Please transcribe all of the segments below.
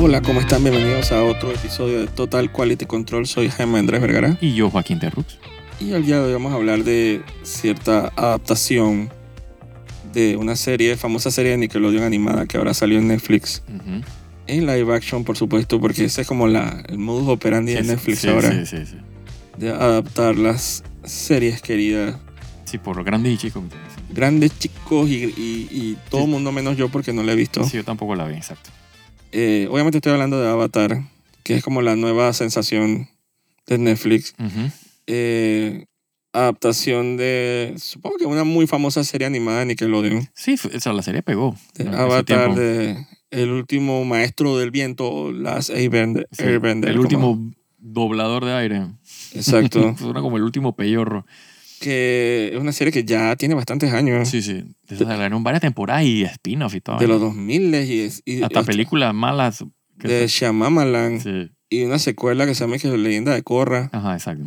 Hola, ¿cómo están? Bienvenidos a otro episodio de Total Quality Control. Soy Jaime Andrés Vergara Y yo, Joaquín Terrux. y el día de hoy vamos a hablar de cierta adaptación de una serie, famosa serie de Nickelodeon animada que ahora salió en Netflix. Ujú. En live action, por supuesto, porque ese es como la, el modus operandi de Sí, Netflix sí, ahora, Sí, sí, sí. de adaptar las series queridas. Sí, por lo grande y chico. Grandes chicos y, y- y todo el mundo menos yo porque no la he visto. Sí, yo tampoco la vi, exacto. Eh, obviamente estoy hablando de Avatar, que es como la nueva sensación de Netflix. Eh, adaptación de, supongo que una muy famosa serie animada de Nickelodeon, Sí, sea, la serie pegó. de Avatar, de El último maestro del viento, Las Airbender. Sí, el como- último doblador de aire. Exacto. Suena como el último peyorro. Que es una serie que ya tiene bastantes años, Sí, sí. Salieron varias temporadas y spin-off y todo. de los 2000 y, es- y Hasta es- películas malas. que de Shyamalan Sí. y una secuela que se llama que Leyenda de Korra. Ajá, exacto.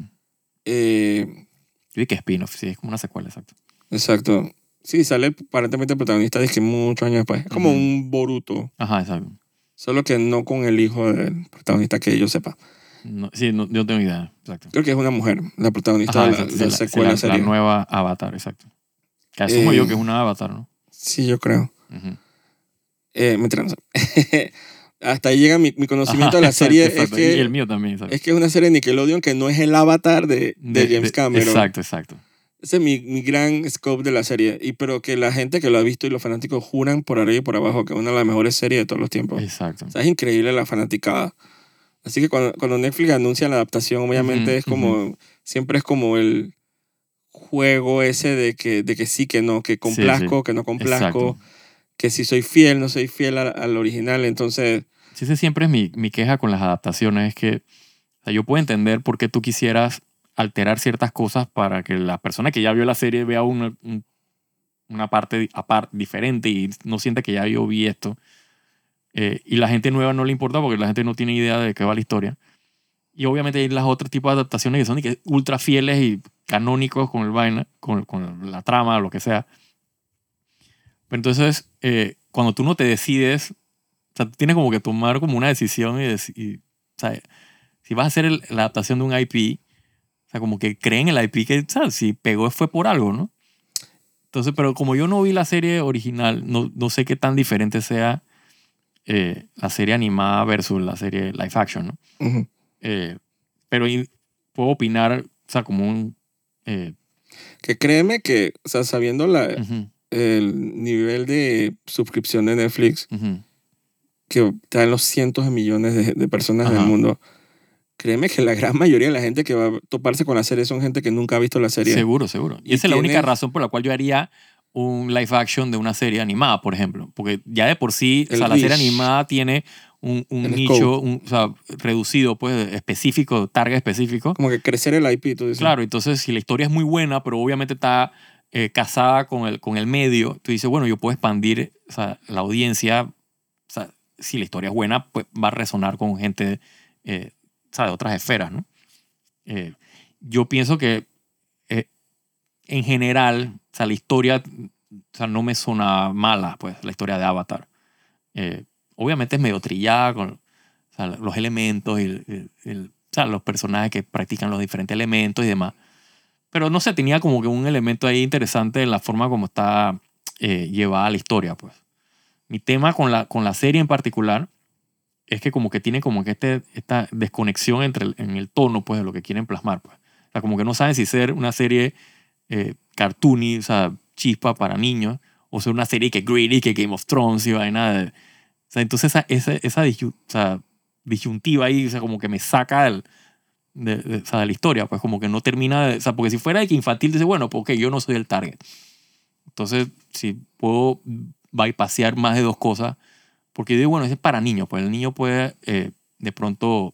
Eh, Sí, que spin-off, sí, es como una secuela, exacto. exacto. Sí, sale aparentemente el protagonista de que muchos años después. Es como un Boruto. Ajá, exacto. Solo que no con el hijo del protagonista que yo sepa. No, sí, no, yo tengo idea, exacto. Creo que es una mujer, la protagonista Ajá, de la, exacto, de la la- secuela la, serie. la nueva Avatar, exacto. Que asumo Eh, yo que es una Avatar, ¿no? Sí, yo creo. Ujú. Eh, mentira, no sé. Hasta ahí llega mi, mi conocimiento de la Ajá, serie. exacto, es, exacto. Y el que, mío también, exacto. es que es una serie de Nickelodeon que no es el avatar de, de James Cameron. Exacto, exacto. Ese es mi, mi gran scope de la serie. Y pero que la gente que lo ha visto y los fanáticos juran por arriba y por abajo que es una de las mejores series de todos los tiempos. Exacto. O sea, es increíble la fanaticada. Así que cuando, cuando Netflix anuncia la adaptación, obviamente es como, siempre es como el juego ese de que, de que sí, que no, que complazco, que no complazco, Exacto. que si soy fiel, no soy fiel al, al original. Entonces, Sí, ese siempre es mi, mi queja con las adaptaciones, es que o sea, yo puedo entender por qué tú quisieras alterar ciertas cosas para que la persona que ya vio la serie vea una, un- una parte di- apar- diferente y no sienta que ya yo vi esto. Eh, y la gente nueva no le importa porque la gente no tiene idea de qué va la historia. Y obviamente hay las otras tipos de adaptaciones que son ultra fieles y canónicos con el vaina, con, con la trama, lo que sea. Pero entonces, eh, cuando tú no te decides, o sea, tienes como que tomar como una decisión y, y, o sea, si vas a hacer el- la adaptación de un IP, o sea, como que creen el IP que. Si pegó fue por algo, ¿no? Entonces, pero como yo no vi la serie original, no, no sé qué tan diferente sea eh, la serie animada versus la serie live action, ¿no? ujú. Eh, pero y- puedo opinar, o sea, como un... eh, que créeme que, o sea, sabiendo la, el nivel de suscripción de Netflix, que está en los cientos de millones de, de personas del mundo, créeme que la gran mayoría de la gente que va a toparse con la serie son gente que nunca ha visto la serie. Seguro, seguro. Y, Y esa es la única razón por la cual yo haría un live action de una serie animada, por ejemplo. Porque ya de por sí, o sea, la serie animada tiene un, nicho un- o sea, reducido, pues específico, target específico. Como que crecer el IP, tú dices. Claro, entonces si la historia es muy buena, pero obviamente está eh, casada con el, con el medio, tú dices, bueno, yo puedo expandir o sea, la audiencia. O sea, si la historia es buena, pues va a resonar con gente eh, o sea, de otras esferas, ¿no? Eh, yo pienso que en general, o sea, la historia o sea, no me suena mala, pues, la historia de Avatar. Eh, obviamente es medio trillada con o sea, los elementos y el- el- el- o sea, los personajes que practican los diferentes elementos y demás. Pero no sé, tenía como que un elemento ahí interesante en la forma como está eh, llevada la historia, pues. Mi tema con la, con la serie en particular es que como que tiene como que este, esta desconexión entre el, en el tono, pues, de lo que quieren plasmar, pues. O sea, como que no saben si ser una serie eh, cartoony, o sea, chispa para niños, o ser una serie que greedy, que Game of Thrones y vaina de... O sea, entonces esa, esa, esa o sea, disyuntiva ahí, o sea, como que me saca del, de, de- o sea, de la historia, pues como que no termina de... O sea, porque si fuera de que infantil, dice, bueno, porque yo no soy el target. Entonces, si puedo bypassear más de dos cosas, porque yo digo, bueno, ese es para niños, pues el niño puede, eh, de pronto,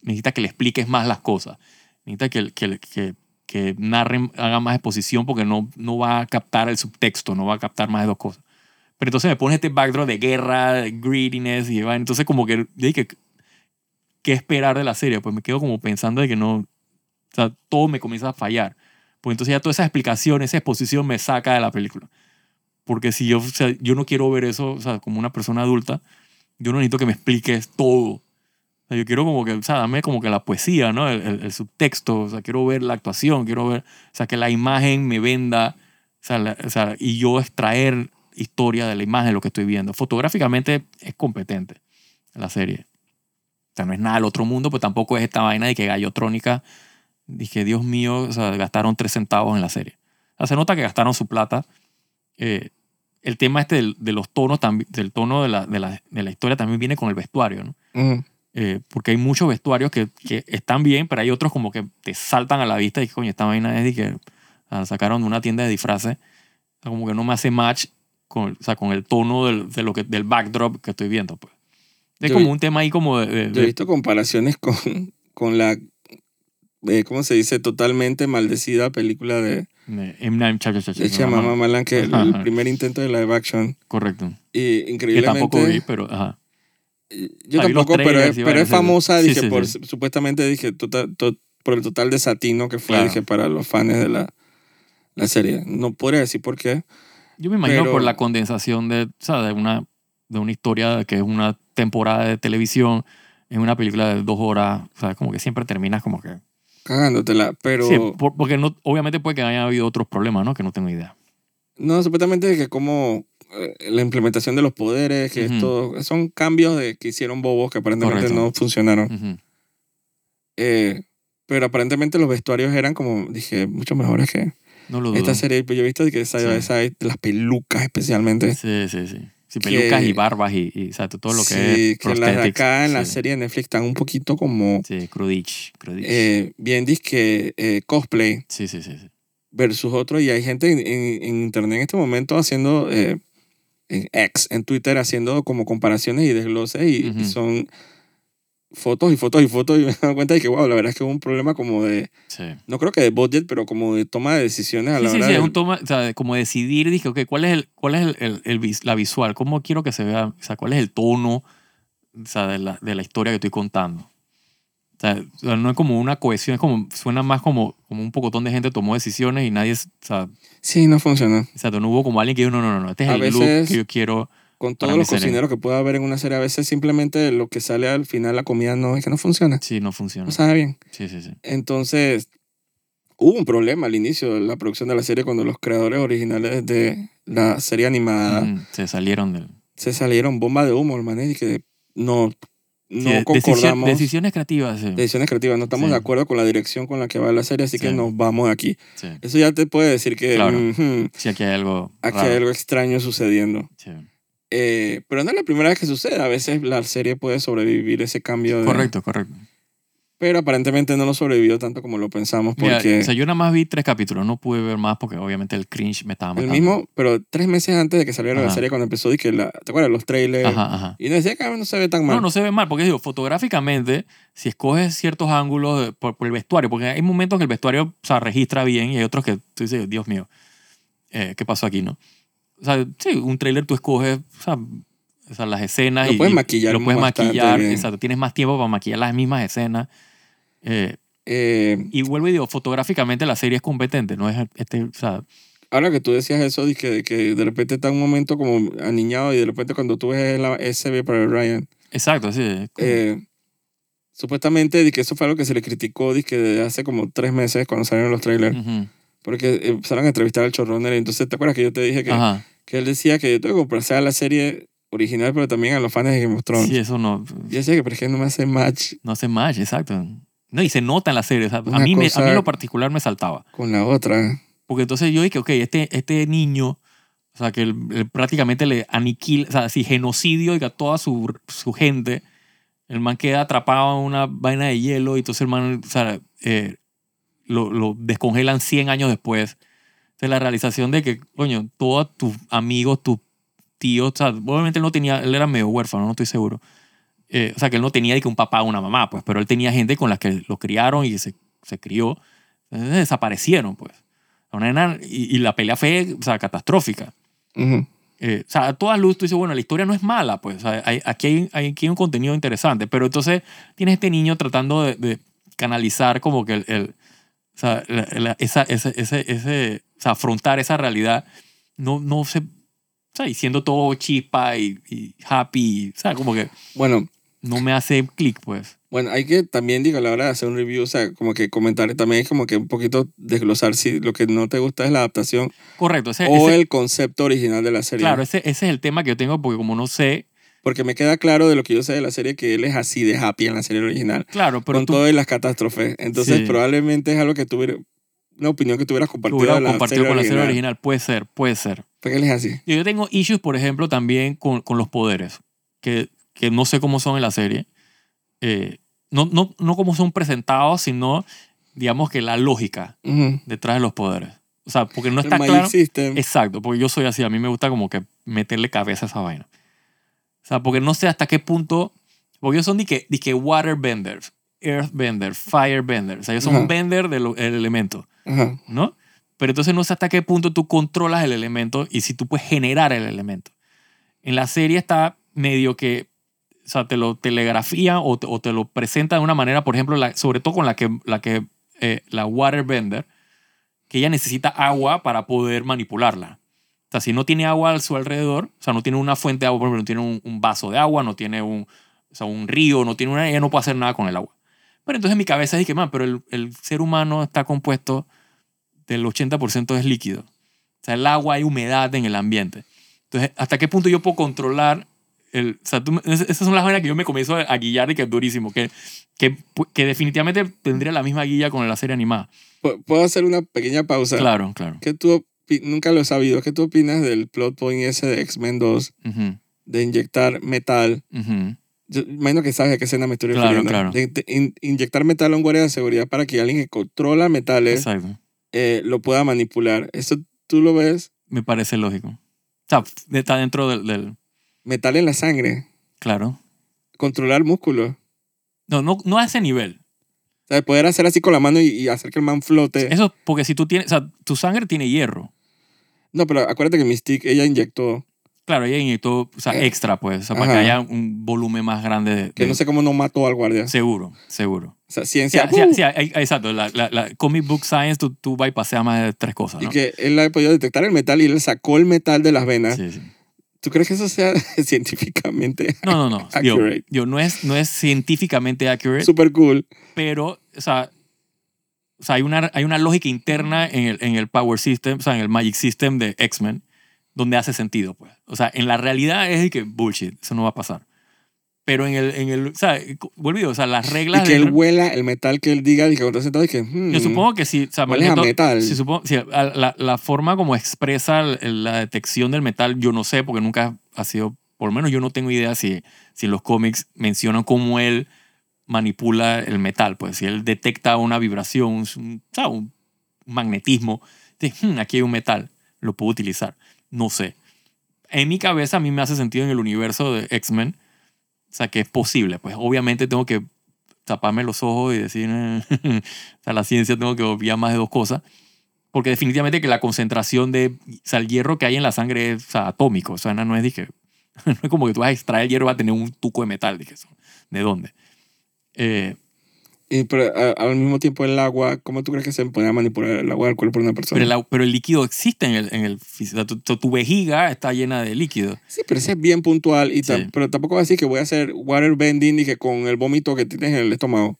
necesita que le expliques más las cosas, necesita que, que, que, que narren, haga más exposición porque no, no va a captar el subtexto, no va a captar más de dos cosas. Pero entonces me pone este backdrop de guerra, de greediness y va, entonces como que, que, ¿qué esperar de la serie? Pues me quedo como pensando de que no, o sea, todo me comienza a fallar. Pues entonces ya toda esa explicación, esa exposición me saca de la película. Porque si yo, o sea, yo no quiero ver eso, o sea, como una persona adulta, yo no necesito que me expliques todo. O sea, yo quiero como que, o sea, dame como que la poesía, ¿no? El, el- el subtexto, o sea, quiero ver la actuación, quiero ver, o sea, que la imagen me venda, o sea, la- o sea, y yo extraer historia de la imagen de lo que estoy viendo. Fotográficamente es competente la serie. O sea, no es nada del otro mundo, pero tampoco es esta vaina de que Gallotrónica, dije, Dios mío, o sea, gastaron tres centavos en la serie. O sea, se nota que gastaron su plata. Eh, el tema este del- de los tonos, del tono de la, de, la, de la historia también viene con el vestuario, ¿no? Ujú. Eh, porque hay muchos vestuarios que, que están bien, pero hay otros como que te saltan a la vista y que, coño, esta vaina es de que la sacaron de una tienda de disfraces. O sea, como que no me hace match con, o sea, con el tono del, de lo que, del backdrop que estoy viendo. Pues. Es Yo como vi- un tema ahí como de... de- Yo he de- visto comparaciones con, con la, eh, ¿cómo se dice? Totalmente maldecida película de, de M. Night Shyamalan. de Shyamalan Malan, que el, el primer intento de live action. Correcto. Y Que increíblemente... tampoco vi, pero... Ajá. Yo tampoco, pero, es, pero es famosa, sí, dije, sí, por, sí. supuestamente, dije, total- to- por el total desatino que fue, Claro. dije, para los fans de la, la serie. No podría decir por qué. Yo me imagino Pero- por la condensación de, o sea, de, una, de una historia que es una temporada de televisión en una película de dos horas. O sea, como que siempre terminas como que... Cagándotela. Pero, Sí, por- porque no, obviamente puede que haya habido otros problemas, ¿no? Que no tengo idea. no, supuestamente que como la implementación de los poderes, que Ujú. esto, son cambios de, que hicieron bobos que aparentemente Correcto. no funcionaron. Ujú. Eh, pero aparentemente los vestuarios eran como, dije, mucho mejores que No lo esta serie. Pues yo he visto que esa, Sí. esa- las pelucas especialmente. Sí, sí, sí. Sí, Que- pelucas y barbas y, y exacto, todo lo que sí, es que las de acá en la Sí. serie de Netflix están un poquito como Sí, crudich, crudich. eh, bien disque eh, cosplay sí, sí, sí, sí. versus otro y hay gente en, en- en internet en este momento haciendo eh, en X, en Twitter haciendo como comparaciones y desgloses y, y Ujú. son fotos y fotos y fotos y me he dado cuenta de que wow, la verdad es que hubo un problema como de, Sí. no creo que de budget, pero como de toma de decisiones a la sí, hora sí, de... es un toma, o sea, de como decidir, dije, ok, ¿cuál es, el, cuál es el, el- el la visual? ¿Cómo quiero que se vea? O sea, ¿cuál es el tono o sea, de, la, de la historia que estoy contando? O sea, sea, no es como una cohesión, es como, suena más como, como un pocotón de gente tomó decisiones y nadie, o sea, Sí, no funciona. exacto, no hubo como alguien que dijo, no, no, no, este es A el veces- look que yo quiero. Con todos los cocineros que pueda haber en una serie, a veces simplemente lo que sale al final la comida no es que no funciona, Sí, no funciona. no sabe bien. Sí, sí, sí. Entonces, hubo un problema al inicio de la producción de la serie cuando los creadores originales de la serie animada Ujú, Se salieron del... se salieron bomba de humo, hermano, y que no, no Sí, concordamos. decisiones creativas. sí. decisiones creativas, no estamos Sí. de acuerdo con la dirección con la que va la serie, así que nos vamos de aquí. Eso ya te puede decir que Claro. Sí, aquí hay algo aquí raro. hay algo extraño sucediendo. Sí. Eh, pero no es la primera vez que sucede, a veces la serie puede sobrevivir ese cambio. De, Correcto, correcto. Pero aparentemente no lo sobrevivió tanto como lo pensamos, Mira, porque o sea, yo nada más vi tres capítulos, no pude ver más porque obviamente el cringe me estaba el matando. mismo, pero tres meses antes de que saliera la Ajá. serie, cuando empezó, y que la, ¿te acuerdas? Los trailers. Ajá, ajá. Y decía que "Ah, no se ve tan mal. No, no se ve mal, porque digo, fotográficamente, si escoges ciertos ángulos por, por el vestuario, porque hay momentos que el vestuario o sea, registra bien y hay otros que tú dices, Dios mío, eh, ¿qué pasó aquí, no? O sea, sí, un trailer tú escoges, o sea, o sea, las escenas Lo y, puedes y maquillar lo puedes maquillar, bien. exacto, tienes más tiempo para maquillar las mismas escenas. Eh, Eh, y vuelvo y digo, fotográficamente la serie es competente, no es este, o sea, ahora que tú decías eso, de que, de que de repente está un momento como aniñado y de repente cuando tú ves la SB para Ryan, exacto, sí. eh, supuestamente de que eso fue algo que se le criticó de que desde hace como tres meses cuando salieron los trailers, Ujú. porque empezaron a entrevistar al showrunner entonces te acuerdas que yo te dije que, que él decía que yo tengo que comprarse a la serie original pero también a los fans de Game of Thrones. Sí, eso no, Y decía que pero es que no me hace match no hace match, exacto. No, y se nota en la serie. o sea, a, mí me- a mí en lo particular me saltaba. con la otra. Porque entonces yo dije, ok, este, este niño, o sea, que él- él prácticamente le aniquila, o sea, si genocidio a toda su, su gente, el man queda atrapado en una vaina de hielo y entonces el man, o sea, eh, lo, lo descongelan 100 años después. Entonces la realización de que, coño, todos tus amigos, tus tíos, o sea, obviamente él no tenía, él era medio huérfano, no estoy seguro. Eh, o sea, que él no tenía de que un papá o una mamá, pues, pero él tenía gente con la que lo criaron y se, se crió. Entonces desaparecieron, pues. Una nena- y, y la pelea fue, o sea, catastrófica. Ujú. Eh, o sea, a todas luces tú dices, bueno, la historia no es mala, pues. o sea, hay- aquí, hay, hay- aquí hay un contenido interesante. Pero entonces tienes este niño tratando de, de canalizar como que el... el- o sea, la- la- esa, ese, ese, ese, o sea, afrontar esa realidad no, no se... O sea, y siendo todo chispa y, y happy, o sea, como que Bueno, no me hace clic, pues. bueno, hay que también, digo, a la hora de hacer un review, o sea, como que comentar también es como que un poquito desglosar si lo que no te gusta es la adaptación Correcto, ese, o ese- el concepto original de la serie. claro, ese, ese es el tema que yo tengo porque como no sé, Porque me queda claro de lo que yo sé de la serie que él es así de happy en la serie original. claro, pero con tú todas las catástrofes. Entonces, Sí. probablemente es algo que tuviera una opinión que tuvieras compartido hubiera de la compartido con la serie original. puede ser, puede ser. Porque él es así. Yo tengo issues, por ejemplo, también con, con los poderes, que, que no sé cómo son en la serie. Eh, no, no, no cómo son presentados, sino, digamos que la lógica Ujú. detrás de los poderes. O sea, porque no está claro. System. Exacto, porque yo soy así, a mí me gusta como que meterle cabeza a esa vaina. O sea, porque no sé hasta qué punto, porque ellos son de que, de que water benders, earth benders, fire benders, o sea, ellos son Ajá. bender del del elemento, Ajá. ¿no? Pero entonces no sé hasta qué punto tú controlas el elemento y si tú puedes generar el elemento. En la serie está medio que, o sea, te lo telegrafía o te, lo presenta de una manera, por ejemplo, sobre todo con la que, la que, eh, la waterbender, que ella necesita agua para poder manipularla. O sea, si no tiene agua a su alrededor, o sea, no tiene una fuente de agua, por ejemplo, no tiene un, vaso de agua, no tiene un, o sea, un río, no tiene una, ella no puede hacer nada con el agua. Pero entonces en mi cabeza que, man, pero el, el ser humano está compuesto del 80% es líquido. O sea, el agua hay humedad en el ambiente. Entonces, ¿hasta qué punto yo puedo controlar el... O sea, tú esas son las vainas que yo me comienzo a guiar y que es durísimo. Que, que, que definitivamente tendría la misma guía con la serie animada. Pu- ¿Puedo hacer una pequeña pausa? Claro, claro. ¿Qué tú Nunca lo he sabido. ¿Qué tú opinas del plot point ese de X-Men 2 Ujú, de inyectar metal? ujú. Yo imagino que sabes a qué escena me estoy Claro, refiriendo. claro. De- de in- inyectar metal a un guardia de seguridad para que alguien que controla metales eh, lo pueda manipular. ¿Eso tú lo ves? Me parece lógico. O sea, está dentro del... del- Metal en la sangre. claro. Controlar músculos. No, no, no a ese nivel. O sea, poder hacer así con la mano y, y hacer que el man flote. Eso porque si tú tienes... O sea, tu sangre tiene hierro. No, pero acuérdate que Mystique, ella inyectó, Claro, ella inyectó o sea, Eh, extra, pues. O sea, para ajá. que haya un volumen más grande de... que de- no sé cómo no mató al guardia. Seguro, seguro. O sea, Sí, ciencia. sí, ¡uh! sí, exacto. La, la, la comic book science, tú, tú bypaseas más de tres cosas, Y ¿no? que él ha podido detectar el metal y él sacó el metal de las venas. Sí, sí. ¿Tú crees que eso sea científicamente No, no, no. Yo, Accurate. yo, no, es, no es científicamente accurate, super cool? pero, o sea, o sea hay, una, hay una lógica interna en el, en el Power System, o sea, en el Magic System de X-Men, donde hace sentido, pues. O sea, en la realidad es que bullshit, eso no va a pasar. Pero en el, en el o sea, volvido, o sea, las Y reglas que del- él huela el metal que él diga y que está sentado y que. hmm, Yo supongo que sí. O sea, huele a metal. sí, supongo- a- la, la forma como expresa la detección del metal, yo no sé, porque nunca ha sido, por lo menos yo no tengo idea si, si en los cómics mencionan cómo él manipula el metal. Pues si él detecta una vibración, un, un- o sea, un magnetismo, dice, "Hmm, aquí hay un metal, lo puedo utilizar. No sé. En mi cabeza a mí me hace sentido en el universo de X-Men, o sea, que es posible. Pues obviamente tengo que taparme los ojos y decir, "Eh", o sea, la ciencia tengo que obviar más de dos cosas. Porque definitivamente que la concentración de, o sea, el hierro que hay en la sangre es o sea, atómico. O sea, no es, dije, no es como que tú vas a extraer el hierro y vas a tener un tuco de metal. Dije. ¿de dónde? Eh, Y pero, a- al mismo tiempo el agua, ¿cómo tú crees que se puede manipular el agua del cuerpo de una persona? pero, el, pero el líquido existe en el, en el fí- o sea, tu, tu- tu vejiga está llena de líquido. Sí, pero ese es bien puntual. Y Sí. Pero tampoco va a decir que voy a hacer water bending y que con el vómito que tienes en el estómago.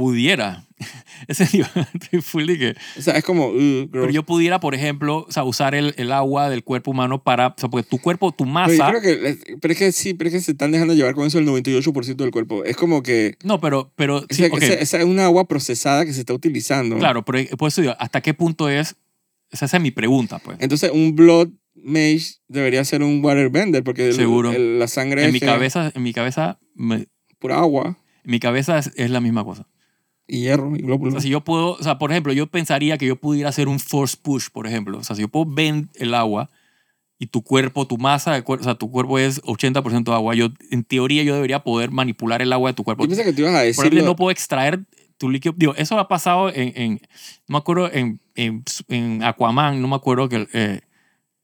Pudiera. Ese estoy full de que O sea, es como, uh. Pero yo pudiera, por ejemplo, o sea, usar el, el agua del cuerpo humano para, o sea, porque tu cuerpo, tu Pero masa, yo creo que, eh, pero es que sí, pero es que se están dejando llevar con eso el 98% del cuerpo. Es como que no, pero, pero, sí, esa, ok, esa- esa es una agua procesada que se está utilizando. claro, pero por eso digo, ¿hasta qué punto es? Esa es mi pregunta, pues. Entonces, un blood mage debería ser un water bender porque el- Seguro. el- la sangre En es mi que- cabeza, en mi cabeza, me- pura agua en mi cabeza es, es la misma cosa. Y hierro y O glóbulos. sea, si yo puedo, o sea, por ejemplo, yo pensaría que yo pudiera hacer un force push, por ejemplo. O sea, si yo puedo bend el agua y tu cuerpo, tu masa, o sea, tu cuerpo es 80% agua, yo, en teoría, yo debería poder manipular el agua de tu cuerpo. Yo pensé que te ibas a Por ejemplo, no puedo extraer tu líquido. Digo, eso ha pasado en, en no me acuerdo, en, en, en Aquaman, no me acuerdo que eh,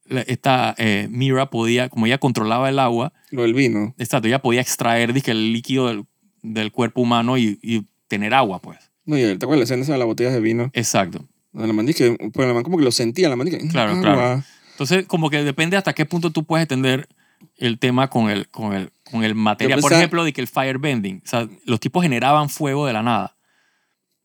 esta eh, Mira podía, como ella controlaba el agua, Lo del vino. exacto, ella podía extraer dizque, el líquido del, del cuerpo humano y, y tener agua, pues. No, y te acuerdas la escena esa de las botellas de vino. Exacto. La man que, pues la man como que lo sentía, la man que, Claro, agua. claro. Entonces, como que depende hasta qué punto tú puedes extender el tema con el, con el, con el material. Por ejemplo, de que el firebending, o sea, los tipos generaban fuego de la nada,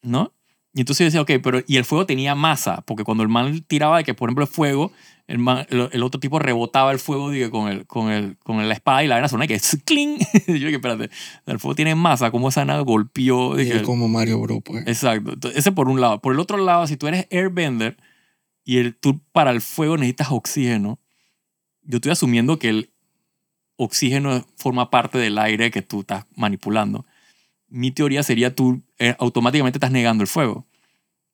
¿no? Y entonces yo decía, ok, pero y el fuego tenía masa, porque cuando el man tiraba de que, por ejemplo, el fuego, el, man- el, el otro tipo rebotaba el fuego dije, con, el, con, el, con la espada y la vaina sonaba y que ¡cling! yo dije, espérate, el fuego tiene masa, ¿cómo esa nada golpeó? Dije, es como Mario Bro, pues. Exacto. Entonces, ese por un lado. Por el otro lado, si tú eres airbender y el, tú para el fuego necesitas oxígeno, yo estoy asumiendo que el oxígeno forma parte del aire que tú estás manipulando. Mi teoría sería tú eh, automáticamente estás negando el fuego.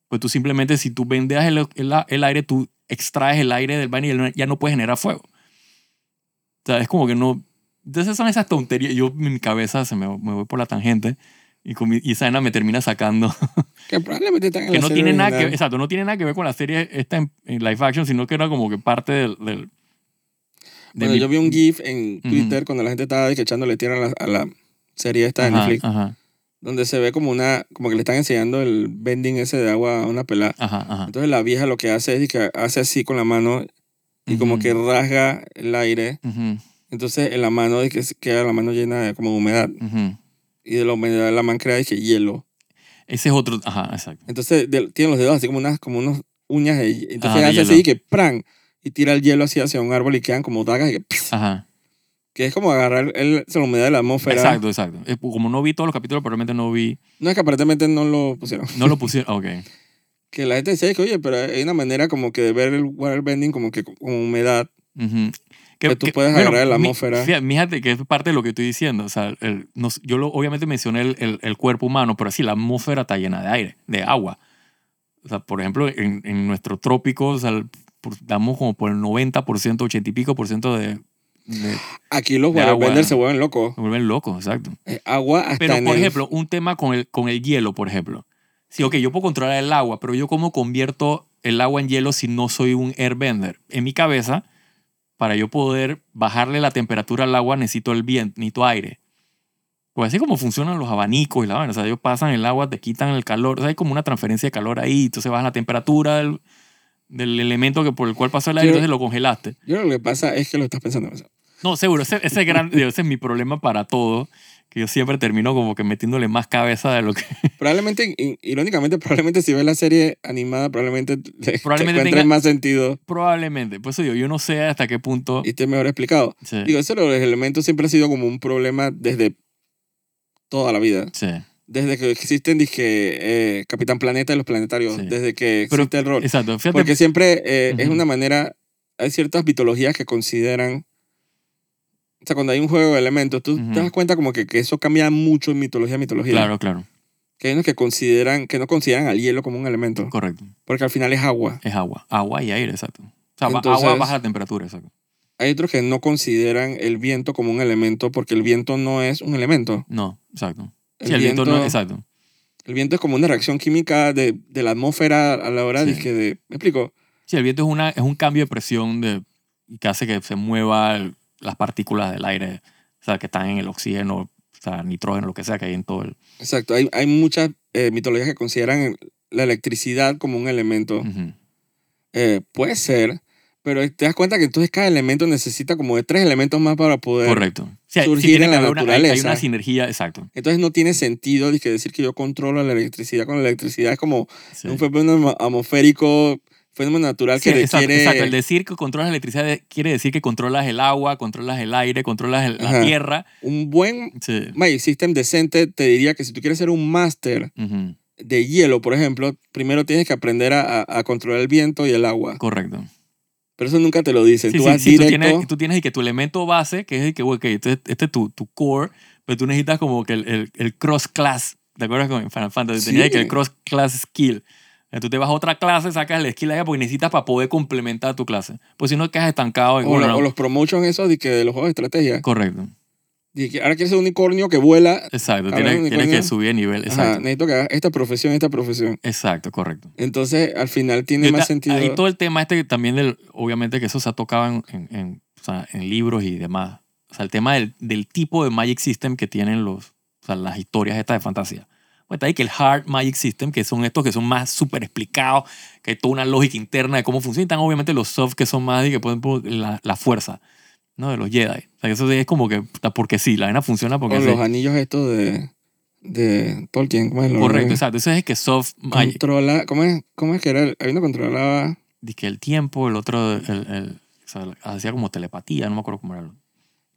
Pues tú simplemente si tú vendeas el, el, el aire, tú extraes el aire del baño y ya no puedes generar fuego. O sea, es como que no... Entonces son esas tonterías. Yo mi cabeza se me, me voy por la tangente y, con mi- y vaina me termina sacando Que probablemente están en que la no serie tiene nada que exacto no tiene nada que ver con la serie esta en, en live action sino que era como que parte del, del de Bueno, mi- yo vi un GIF en. Twitter cuando la gente estaba echándole tierra a la, a la serie esta de ajá, Netflix, ajá, donde se ve como una, como que le están enseñando el bending ese de agua a una pelada. ajá, ajá. Entonces la vieja lo que hace es que hace así con la mano y como Ujú. que rasga el aire. Ujú, Entonces en la mano de que queda la mano llena de como humedad. ujú. Y de la humedad la mano crea de que hielo. ese es otro ajá exacto Entonces de- tiene los dedos así como unas como unos uñas de Entonces Ajá, de hace hielo. así que pran y tira el hielo así hacia un árbol y quedan como dagas y que, ajá que es como agarrar el, la humedad de la atmósfera. exacto exacto como no vi todos los capítulos probablemente no vi No es que aparentemente no lo pusieron. no lo pusieron ok Que la gente decía que, oye, pero hay una manera como que de ver el waterbending como que con humedad. Ujú. Que tú puedes agarrar la atmósfera. fíjate, fíjate que es parte de lo que estoy diciendo. O sea, el- nos- yo lo, obviamente mencioné el, el- el cuerpo humano, pero sí, la atmósfera está llena de aire, de agua. O sea, por ejemplo, en, en nuestro trópico, o sea, damos como por el 90%, 80 y pico por ciento de... de Aquí los waterbenders se vuelven locos. se vuelven locos, exacto. Eh, agua hasta Pero, por el- ejemplo, un tema con el, con el hielo, por ejemplo. Sí, ok, yo puedo controlar el agua, pero yo cómo convierto el agua en hielo si no soy un airbender. En mi cabeza, para yo poder bajarle la temperatura al agua, necesito el viento, necesito aire. Pues así como funcionan los abanicos y la vaina. O sea, ellos pasan el agua, te quitan el calor. O sea, hay como una transferencia de calor ahí. Entonces bajas la temperatura del, del elemento que por el cual pasó el aire, Yo- entonces lo congelaste. Yo lo que pasa es que lo estás pensando. No, seguro, ese, ese, es gran, ese es mi problema para todo, que yo siempre termino como que metiéndole más cabeza de lo que... Probablemente, irónicamente, probablemente si ves la serie animada, probablemente le Probablemente te tenga- más sentido Probablemente, por eso digo, yo no sé hasta qué punto... y esté mejor explicado. Sí, Digo, eso los elementos siempre ha sido como un problema desde toda la vida. sí. Desde que existen, dije, eh, Capitán Planeta y los planetarios. Sí. Desde que Pero- existe el rol. Exacto, fíjate, Porque siempre eh, es Ujú. una manera, hay ciertas mitologías que consideran, sea, cuando hay un juego de elementos, tú Ujú. te das cuenta como que, que eso cambia mucho en mitología a mitología. claro, claro, Que hay unos que consideran, que no consideran al hielo como un elemento, correcto. porque al final es agua. Es agua, agua y aire, exacto. O sea, ba- Entonces- agua baja la temperatura, exacto. Hay otros que no consideran el viento como un elemento, porque el viento no es un elemento. No, exacto. El, Sí, el viento, no, exacto. el viento es como una reacción química de, de la atmósfera a la hora Sí. de que de, ¿me explico? Sí, el viento es, una, es un cambio de presión de, que hace que se muevan las partículas del aire, o sea, que están en el oxígeno, o sea, nitrógeno, lo que sea que hay en todo el... Exacto. Hay, hay muchas eh, mitologías que consideran la electricidad como un elemento. Eh, puede ser, pero te das cuenta que entonces cada elemento necesita como de tres elementos más para poder. Correcto. Sí, surgir en la una, hay- hay, naturaleza. una sinergia, exacto. Entonces no tiene sentido decir que yo controlo la electricidad con la electricidad. Es como Sí. un fenómeno atmosférico, fenómeno natural que exacto, requiere. exacto. El decir que controlas la electricidad quiere decir que controlas el agua, controlas el aire, controlas el- la tierra. Un buen Sí. Magic System decente te diría que si tú quieres ser un máster Ujú. de hielo, por ejemplo, primero tienes que aprender a, a- controlar el viento y el agua. Correcto. Pero eso nunca te lo dicen. Sí, tú vas sí, tú, directo. tienes, tú tienes y que tu elemento base, que es el que, ok, este, este es tu, tu core, pero tú necesitas como que el, el, el cross-class. ¿Te acuerdas con Final Fantasy? Tenías que el cross-class skill. Tú te vas a otra clase, sacas el skill allá porque necesitas para poder complementar tu clase. Pues si no, quedas estancado. en o, o los promotions esos de, que de los juegos de estrategia. Correcto. Y que ahora quieres ser un unicornio que vuela. Exacto. Tienes, que subir de nivel. Ajá, Exacto. necesito que hagas esta profesión, esta profesión. Exacto, correcto. Entonces, al final tiene más sentido. Hay todo el tema este también del, obviamente que eso se ha tocado en, en, en, o sea, en libros y demás. O sea, el tema del, del tipo de Magic System que tienen los, o sea, las historias estas de fantasía. Está ahí que el Hard Magic System, que son estos que son más súper explicados, que hay toda una lógica interna de cómo funciona. Y están obviamente los soft que son más y que pueden por la, la fuerza, ¿no? De los Jedi. O sea, eso es como que, porque sí, la vaina funciona porque O los anillos estos de, de Tolkien. ¿Cómo es? Correcto, exacto. Eso es que soft magic. Controla, ¿cómo es? ¿Cómo es que era? Hay uno controlaba... Dice que el tiempo, el otro, el, el- o sea, hacía como telepatía, no me acuerdo cómo era.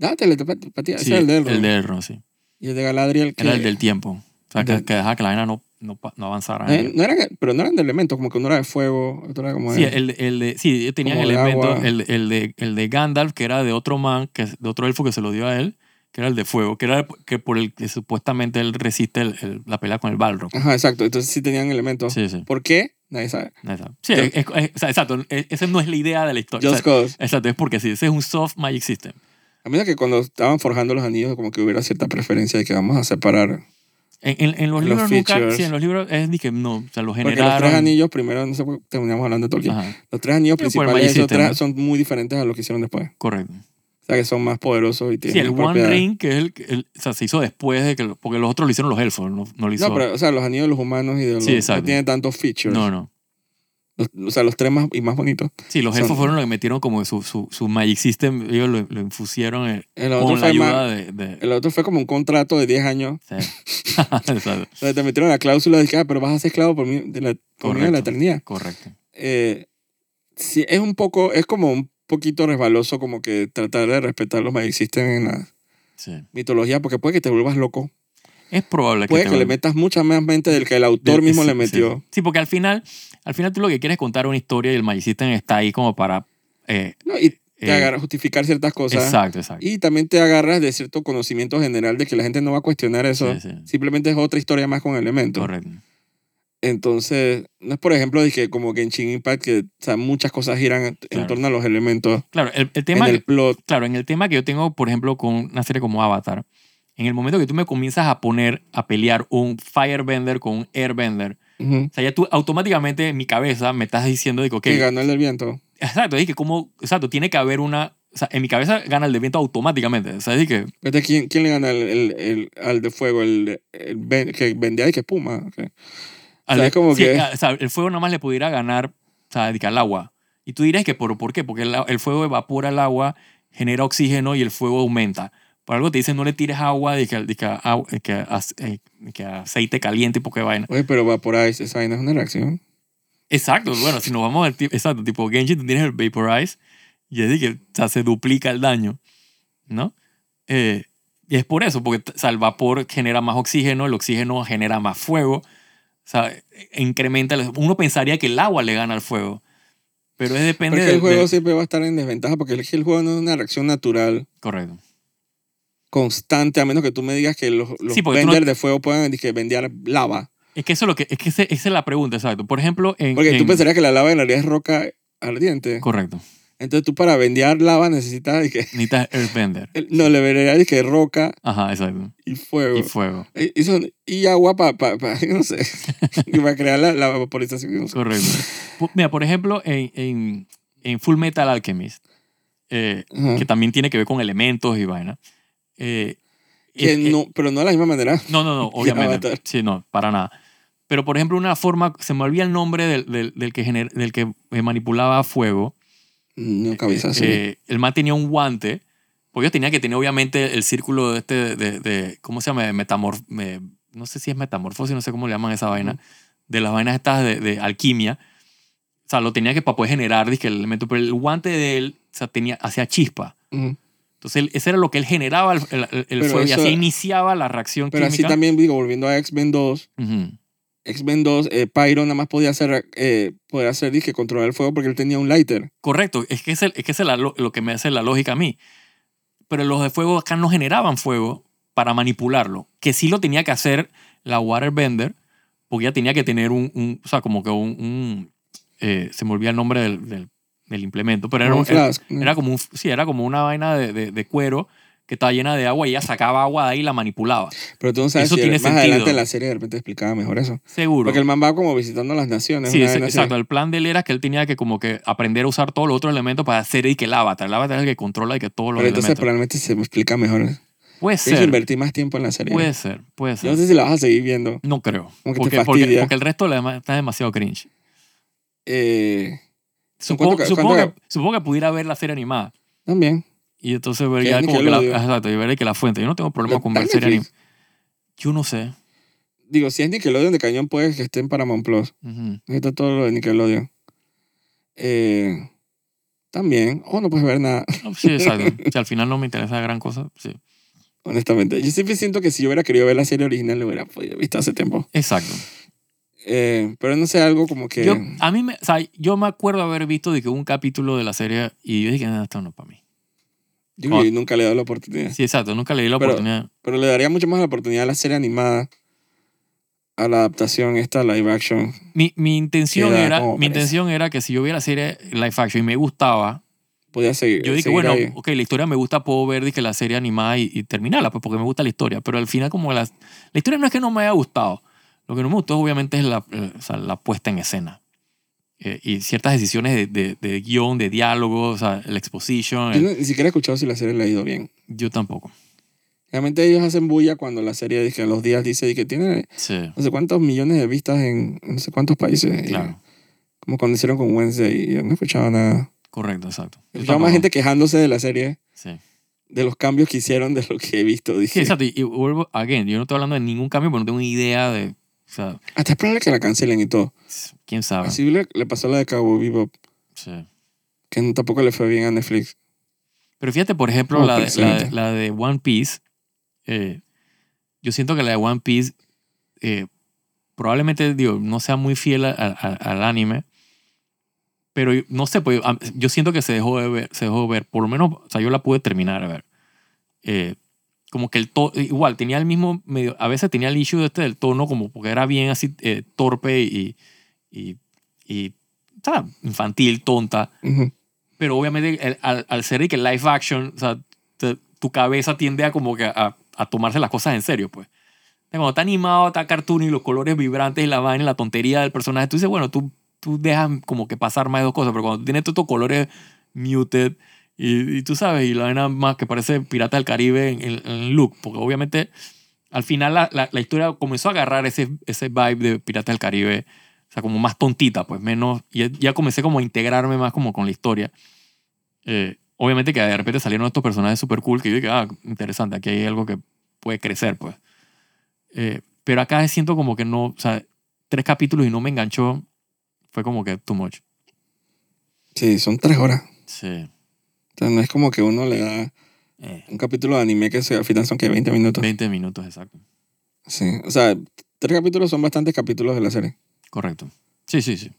Ah, telepatía. Ese Sí, es el de Elrond. el de Elrond, sí. Y el de Galadriel. Que, Era el del tiempo. O sea, que, Del- que dejaba que la vaina no, no, no avanzara. Eh, no eran, pero no eran de elementos, como que uno era de fuego, otro era como de... Sí, el, el de, sí, tenían de elementos. El, el, de, el de Gandalf, que era de otro man, que, de otro elfo que se lo dio a él, que era el de fuego, que era que por el que supuestamente él resiste el- el- la pelea con el Balrog. Ajá, exacto. Entonces sí tenían elementos. Sí, sí. ¿Por qué? Nadie sabe. Exacto. Sí, es- es- es- o sea, exacto. e- Esa no es la idea de la historia. O Just sea, cause. exacto, es porque sí, ese es un soft magic system. A mí que cuando estaban forjando los anillos, como que hubiera cierta preferencia de que vamos a separar. En, en- en los Los libros nunca, features. sí, en los libros es de que no, o sea, los Porque los generaron. tres anillos, primero, no sé por qué terminamos hablando de Tolkien. Ajá, Los tres anillos principales System, tres son muy diferentes a lo que hicieron después. correcto. O sea, que son más poderosos y tienen Sí, el One. Ring, que es el, el- o sea, se hizo después de que, porque los otros lo hicieron los elfos, no, no lo hizo. No, pero, o sea, los anillos de los humanos y de los... Sí, exacto. no tienen tantos features. no, no. O sea, los tres más y más bonitos. Sí, los elfos fueron los que metieron como su, su, su Magic System, ellos lo, lo infusieron El otro, con la ayuda más- de... de- el otro fue como un contrato de 10 años. sí. Exacto, Donde te metieron la cláusula de que, ah, pero vas a ser esclavo por mí, de la, por mí de la eternidad. correcto. eh, sí, es un poco, es como un poquito resbaloso como que tratar de respetar los Magic System en la Sí. mitología, porque puede que te vuelvas loco. Es probable que Puede te que le metas mucha más mente del que el autor de- mismo sí, le metió. Sí. Sí, porque al final, al final tú lo que quieres es contar una historia y el Magic System está ahí como para... eh, ¿no? Y te Eh, agarra justificar ciertas cosas. exacto, exacto. Y también te agarras de cierto conocimiento general de que la gente no va a cuestionar eso. Sí. Simplemente es otra historia más con elementos. Correcto. Entonces, no es por ejemplo de que como Genshin Impact, que o sea, muchas cosas giran en Claro. torno a los elementos Claro, el, el tema... en el plot. Claro, en el tema que yo tengo, por ejemplo, con una serie como Avatar, en el momento que tú me comienzas a poner a pelear un Firebender con un Airbender, Ujú. o sea, ya tú automáticamente en mi cabeza me estás diciendo de que, ok, Que ganó el del viento. exacto, que como, exacto, tiene que haber una, o sea, en mi cabeza gana el de viento automáticamente, o sea, es que, ¿quién, quién le gana el, el, el- al de fuego? El, el ven- que vendía y que espuma. ok. al- sea, es como sí, que- o sea, el fuego nada más le pudiera ganar, o sea, de que al agua. Y tú dirás que, ¿por, ¿por qué? Porque el, el fuego evapora el agua, genera oxígeno y el fuego aumenta. Por algo te dicen no le tires agua, de que, de que, agua- de que, eh, de que aceite caliente y poca vaina. Oye, pero Vaporize, esa vaina es una reacción. Exacto, bueno, si nos vamos al exacto, tipo Genshin, tú tienes el Vaporize y es de que o sea, se duplica el daño, ¿no? Eh, y es por eso, porque o sea, el vapor genera más oxígeno, el oxígeno genera más fuego, o sea, e- incrementa, el- uno pensaría que el agua le gana al fuego, pero es depende Porque el juego de- siempre va a estar en desventaja porque que el juego no es una reacción natural Correcto. Constante, a menos que tú me digas que los, los Sí, no- venders de fuego puedan que vender lava. Es que eso es lo que, es que ese- esa es la pregunta, exacto. Por ejemplo, en... Porque tú en- pensarías que la lava en realidad es roca ardiente. Correcto. Entonces tú para vendear lava necesitas que, Necesitas Earthbender. no, le de que roca Ajá, exacto. y fuego. Y fuego. Y, y son- y agua para, no sé, y para crear la, la vaporización. no sé. Correcto. Mira, por ejemplo, en, en, en Full Metal Alchemist, eh, que también tiene que ver con elementos y vaina. Eh, Que eh, no, pero no de la misma manera. no, no, no, obviamente. Sí, no, para nada. Pero, por ejemplo, una forma, se me olvida el nombre del, del, del que, gener- del que eh, manipulaba fuego. No cabeza así. Eh, el man tenía un guante, porque yo tenía que tener obviamente el círculo de este, de, de- ¿cómo se llama? Metamorf, me- no sé si es metamorfosis, no sé cómo le llaman esa vaina, de las vainas estas de, de alquimia. O sea, lo tenía que para poder generar dizque, el elemento, pero el guante de él, o sea, tenía, hacía chispa. Ujú. Entonces, él- ese era lo que él generaba el, el- el Pero fuego y eso- así iniciaba la reacción Pero así química. también, digo, volviendo a X-Men 2, Ujú. X-Men 2, eh, Pyro nada más podía hacer, eh, poder hacer dije, controlar el fuego porque él tenía un lighter. Correcto, es que es, el- es, que es la lo, que me hace la lógica a mí. Pero los de fuego acá no generaban fuego para manipularlo, que sí lo tenía que hacer la Waterbender, porque ya tenía que tener un, un- o sea, como que un, un, eh, se me olvida el nombre del, del, del implemento, pero era, un era, era como un, sí, era como una vaina de, de- de cuero que estaba llena de agua y ella sacaba agua de ahí y la manipulaba. Pero tú no sabes eso si tiene más sentido. adelante en la serie de repente explicaba mejor eso. Seguro. Porque el man va como visitando las naciones. Sí, exacto. El plan de él era que él tenía que como que aprender a usar todos los otros elementos para hacer y que el avatar. El avatar es el que controla y que todos los Pero entonces elementos. probablemente se me explica mejor. Puede ser. invertir más tiempo en la serie. Puede ser, puede Yo no ser. sé si la vas a seguir viendo. No creo. Porque, porque, porque el resto de la demás está demasiado cringe. Eh, Supongo, cuánto- supongo, cuánto- que, supongo que pudiera ver la serie animada. también. Y entonces ver ya como que la, exacto, y ver que la fuente. Yo no tengo problema con ver serie animada. Yo no sé. Digo, si es Nickelodeon de cañón, puede que esté en Paramount Plus. Ujú. Ahí está todo lo de Nickelodeon. Eh, también. O no puedes ver nada, No, Sí, exacto. si al final no me interesa gran cosa, sí. honestamente. Yo siempre siento que si yo hubiera querido ver la serie original, lo hubiera podido visto hace tiempo. Exacto. Eh, pero no sé, algo como que... Yo, a mí me, o sea, yo me acuerdo haber visto de que un capítulo de la serie y yo dije, no, esto no es para mí. yo que nunca le he dado la oportunidad. Sí, exacto. Nunca le di la Pero- oportunidad. Pero le daría mucho más la oportunidad a la serie animada, a la adaptación esta live action. Mi, mi intención era, mi parece. intención era que si yo viera la serie live action y me gustaba, Podía seguir. yo dije, seguir bueno, ahí. ok, la historia me gusta, puedo ver dije, la serie animada y, y terminarla, pues porque me gusta la historia. Pero al final, como la, la historia no es que no me haya gustado. Lo que no me gustó, obviamente, es la, eh, o sea, la puesta en escena. Eh, y ciertas decisiones de, de, de guion, de diálogo, o sea, el exposition. Yo no- ni siquiera he escuchado si la serie le ha ido bien. yo tampoco. Realmente ellos hacen bulla cuando la serie dice que a los días dice que tiene Sí, no sé cuántos millones de vistas en no sé cuántos países. Y claro. Como cuando hicieron con Wednesday y yo no escuchaba nada. Correcto, exacto. Escuchaba más gente quejándose de la serie, Sí. de los cambios que hicieron, de lo que he visto. Sí, Dije, exacto. Y, y vuelvo, again, yo no estoy hablando de ningún cambio, pero no tengo ni idea de, o sea, hasta es probable que la cancelen y todo. quién sabe. Así le, le pasó la de Cabo Vivo, Sí. que tampoco le fue bien a Netflix. Pero fíjate, por ejemplo, Oh, la, de, la, de- la de One Piece. eh, yo siento que la de One Piece eh, probablemente, digo, no sea muy fiel a- a- al anime. Pero no sé, pues yo siento que se dejó de ver, se dejó de ver. Por lo menos, o sea, yo la pude terminar a ver. Eh, como que el tono, igual, tenía el mismo, medio, a veces tenía el issue este del tono, como porque era bien así eh, torpe y, y, y, sea, infantil, tonta Ujú. pero obviamente el- al, al ser que live action, o sea, te- tu cabeza tiende a como que a, a tomarse las cosas en serio, pues. Cuando está animado, está cartoon y los colores vibrantes y la vaina, y la tontería del personaje, tú dices, bueno, tú, tú dejas como que pasar más de dos cosas, pero cuando tienes todos estos colores muted y, y tú sabes, y la vaina más que parece Pirata del Caribe en, en- en el look, porque obviamente al final la, la, la historia comenzó a agarrar ese, ese vibe de Pirata del Caribe, o sea, como más tontita, pues menos, y ya, comencé como a integrarme más como con la historia. Eh, obviamente que de repente salieron estos personajes super cool que yo dije, ah, interesante, aquí hay algo que puede crecer, pues. Eh, pero acá siento como que no, o sea, tres capítulos y no me enganchó, fue como que too much. Sí, son tres horas. Sí. Sea, no es como que uno le da Eh, un capítulo de anime que se, al final son que 20 minutos. 20 minutos, exacto. Sí, o sea, tres capítulos son bastantes capítulos de la serie. Correcto. Sí, sí, sí.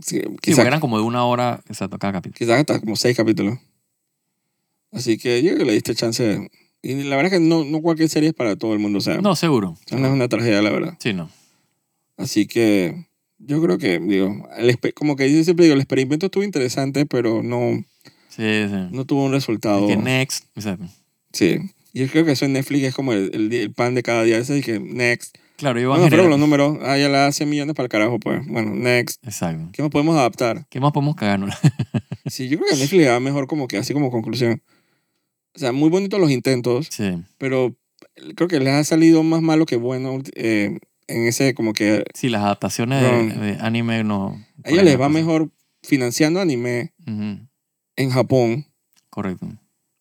Sí, Sí, quizás porque eran como de una hora, exacto, cada capítulo. quizás hasta como seis capítulos. Así que yo creo que le diste chance. Y la verdad es que no, no cualquier serie es para todo el mundo. O sea, No, seguro. o sea, no es una tragedia, la verdad. Sí, no. Así que yo creo que, digo, el como que yo siempre digo, el experimento estuvo interesante, pero no, Sí, sí. no tuvo un resultado. Que next, exacto. Sí. Y yo creo que eso en Netflix es como el, el, el pan de cada día. Ese es que next. Claro, yo Bueno, pero los números, ah, ya le da 100 millones para el carajo, pues. Bueno, next. Exacto. ¿Qué más podemos adaptar? ¿Qué más podemos cagarnos? Sí, yo creo que Netflix le da mejor como que así como conclusión. O sea, muy bonitos los intentos, sí. pero creo que les ha salido más malo que bueno eh, en ese como que Sí, las adaptaciones de, de anime no. a ellos les va mejor financiando anime Ujú, en Japón Correcto.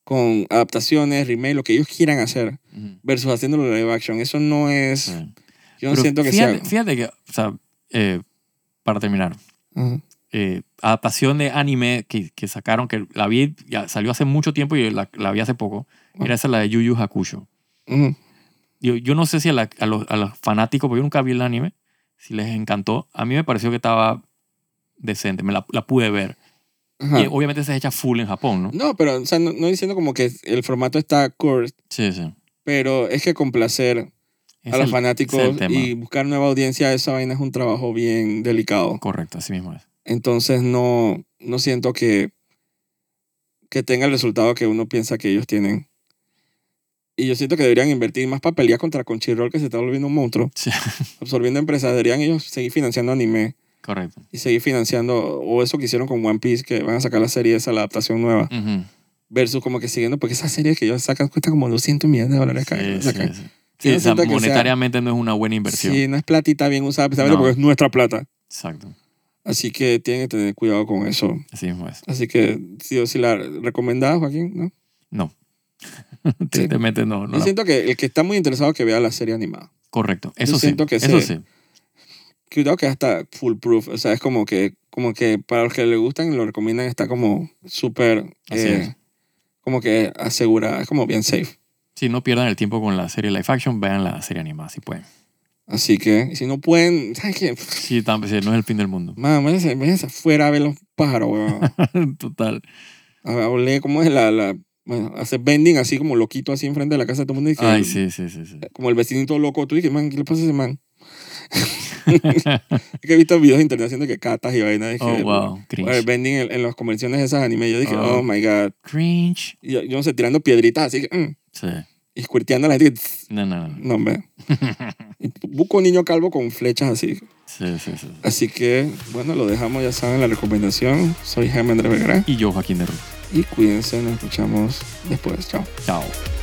con adaptaciones, remake, lo que ellos quieran hacer versus haciéndolo live action. Eso no es, sí. yo no siento que fíjate, sea... Fíjate que, o sea, eh, para terminar, eh, adaptación de anime que, que sacaron, que la vi, ya salió hace mucho tiempo y la, la vi hace poco, Ah. era esa la de Yu Yu Hakusho. Yo, yo no sé si a, la- a los, a los fanáticos, porque yo nunca vi el anime, si les encantó. A mí me pareció que estaba decente, me la, la pude ver. Ajá. Y obviamente se echa full en Japón, ¿no? No, pero o sea, no, no diciendo como que el formato está cursed, Sí, sí. pero es que complacer Es a los fanáticos y buscar nueva audiencia, esa vaina es un trabajo bien delicado. Correcto, así mismo es. Entonces no, no siento que, que tenga el resultado que uno piensa que ellos tienen. Y yo siento que deberían invertir más para pelear contra Crunchyroll, que se está volviendo un monstruo, Sí, absorbiendo empresas. Deberían ellos seguir financiando anime correcto. y seguir financiando, o eso que hicieron con One Piece, que van a sacar la serie esa, la adaptación nueva. Versus como que siguiendo, porque esa serie que ellos sacan cuesta como 200 millones de dólares cada Sí, sí, sacan. sí. Sí, Sí, yo o sea, siento que sea- monetariamente no es una buena inversión. Sí, no es platita bien usada, precisamente No. porque es nuestra plata. Exacto. Así que tienen que tener cuidado con eso. Así es. Así que, sí o sí, la recomendada, Joaquín, ¿no? No. Tristemente no. no Yo la- siento que el que está muy interesado que vea la serie animada. Correcto. Eso sí. siento que Eso se- sí. Cuidado que hasta foolproof. O sea, es como que, como que para los que le gustan lo recomiendan, está como súper, eh, como que asegurada, es como bien safe. Si no pierdan el tiempo con la serie live action, vean la serie animada si pueden. Así que, si no pueden, ¿sabes qué? Sí, tam- sí, no es el fin del mundo. Man, váyanse, afuera a ver los pájaros, weón. Total. Olé, ¿cómo es la, la, bueno, hacer vending así como loquito así enfrente de la casa de todo el mundo? Y que Ay, sí, sí, sí. sí. Como el vecinito loco, tú dices, man, ¿qué le pasa a ese man? Es que he visto videos de internet haciendo que catas y vainas. Dije, Oh, wow. Cringe. vending en, en las conversiones de esas anime. Yo dije, Oh. oh, my God. Cringe. Y yo, yo no sé, tirando piedritas así que, mm, Sí. y squirteando a la gente. No, no, no. No, hombre. Busco un niño calvo con flechas así. Sí, sí, sí. Así que, bueno, lo dejamos, ya saben, la recomendación. Soy Jaime Andrés Vergara. Y yo, Joaquín de. Y cuídense, nos escuchamos después. Chao. Chao.